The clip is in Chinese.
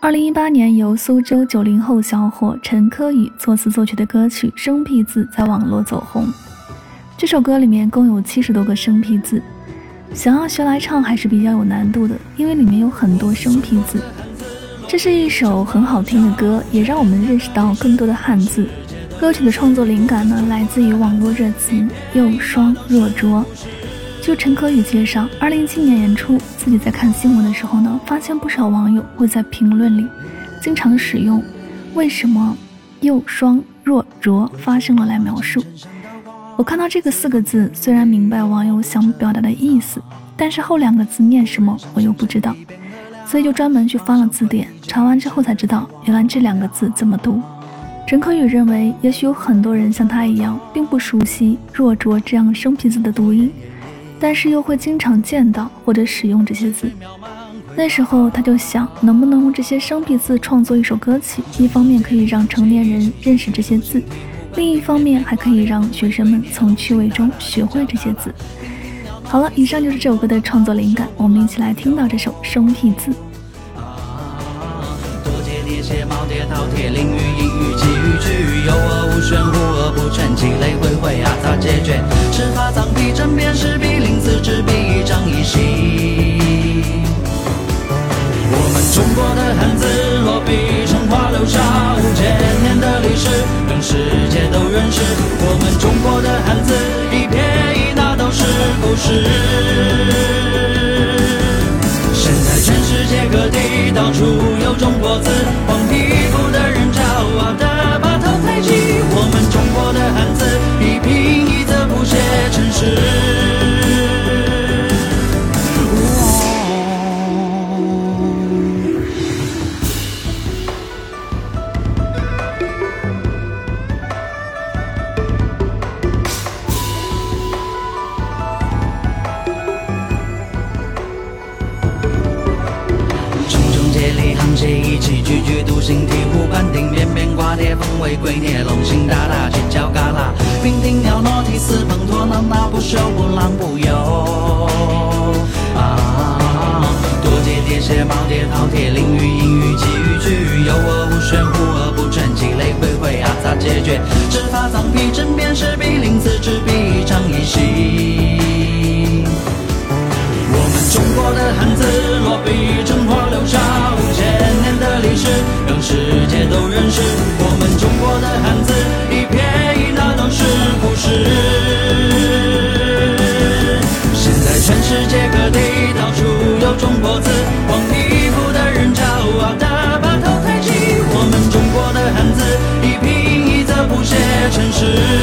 二零一八年，由苏州九零后小伙陈科宇作词作曲的歌曲《生僻字》在网络走红。这首歌里面共有七十多个生僻字，想要学来唱还是比较有难度的，因为里面有很多生僻字。这是一首很好听的歌，也让我们认识到更多的汉字。歌曲的创作灵感呢，来自于网络热词“又霜若灼”。就陈可宇介绍，二零一七年年初，自己在看新闻的时候呢，发现不少网友会在评论里经常使用“为什么又双若浊”发生了来描述。我看到这个四个字，虽然明白网友想表达的意思，但是后两个字念什么我又不知道，所以就专门去翻了字典，查完之后才知道，原来这两个字怎么读。陈可宇认为，也许有很多人像他一样，并不熟悉“若浊”这样生僻字的读音。但是又会经常见到或者使用这些字，那时候他就想，能不能用这些生僻字创作一首歌曲？一方面可以让成年人认识这些字，另一方面还可以让学生们从趣味中学会这些字。好了，以上就是这首歌的创作灵感，我们一起来听到这首生僻字。事。现在全世界各地到处有中国字，黄皮写一起句句独行，醍醐灌顶，边边挂铁，凤尾龟贴，龙行大大，犄角旮旯，娉婷袅娜，涕泗滂沱，娜娜不休，不浪不游。啊，多节叠写，毛铁饕餮，淋雨阴雨，寄语句，有而无玄，无而不全，积累回回，阿杂解决，指法藏皮，针砭时弊，临字执笔，长一息。城市。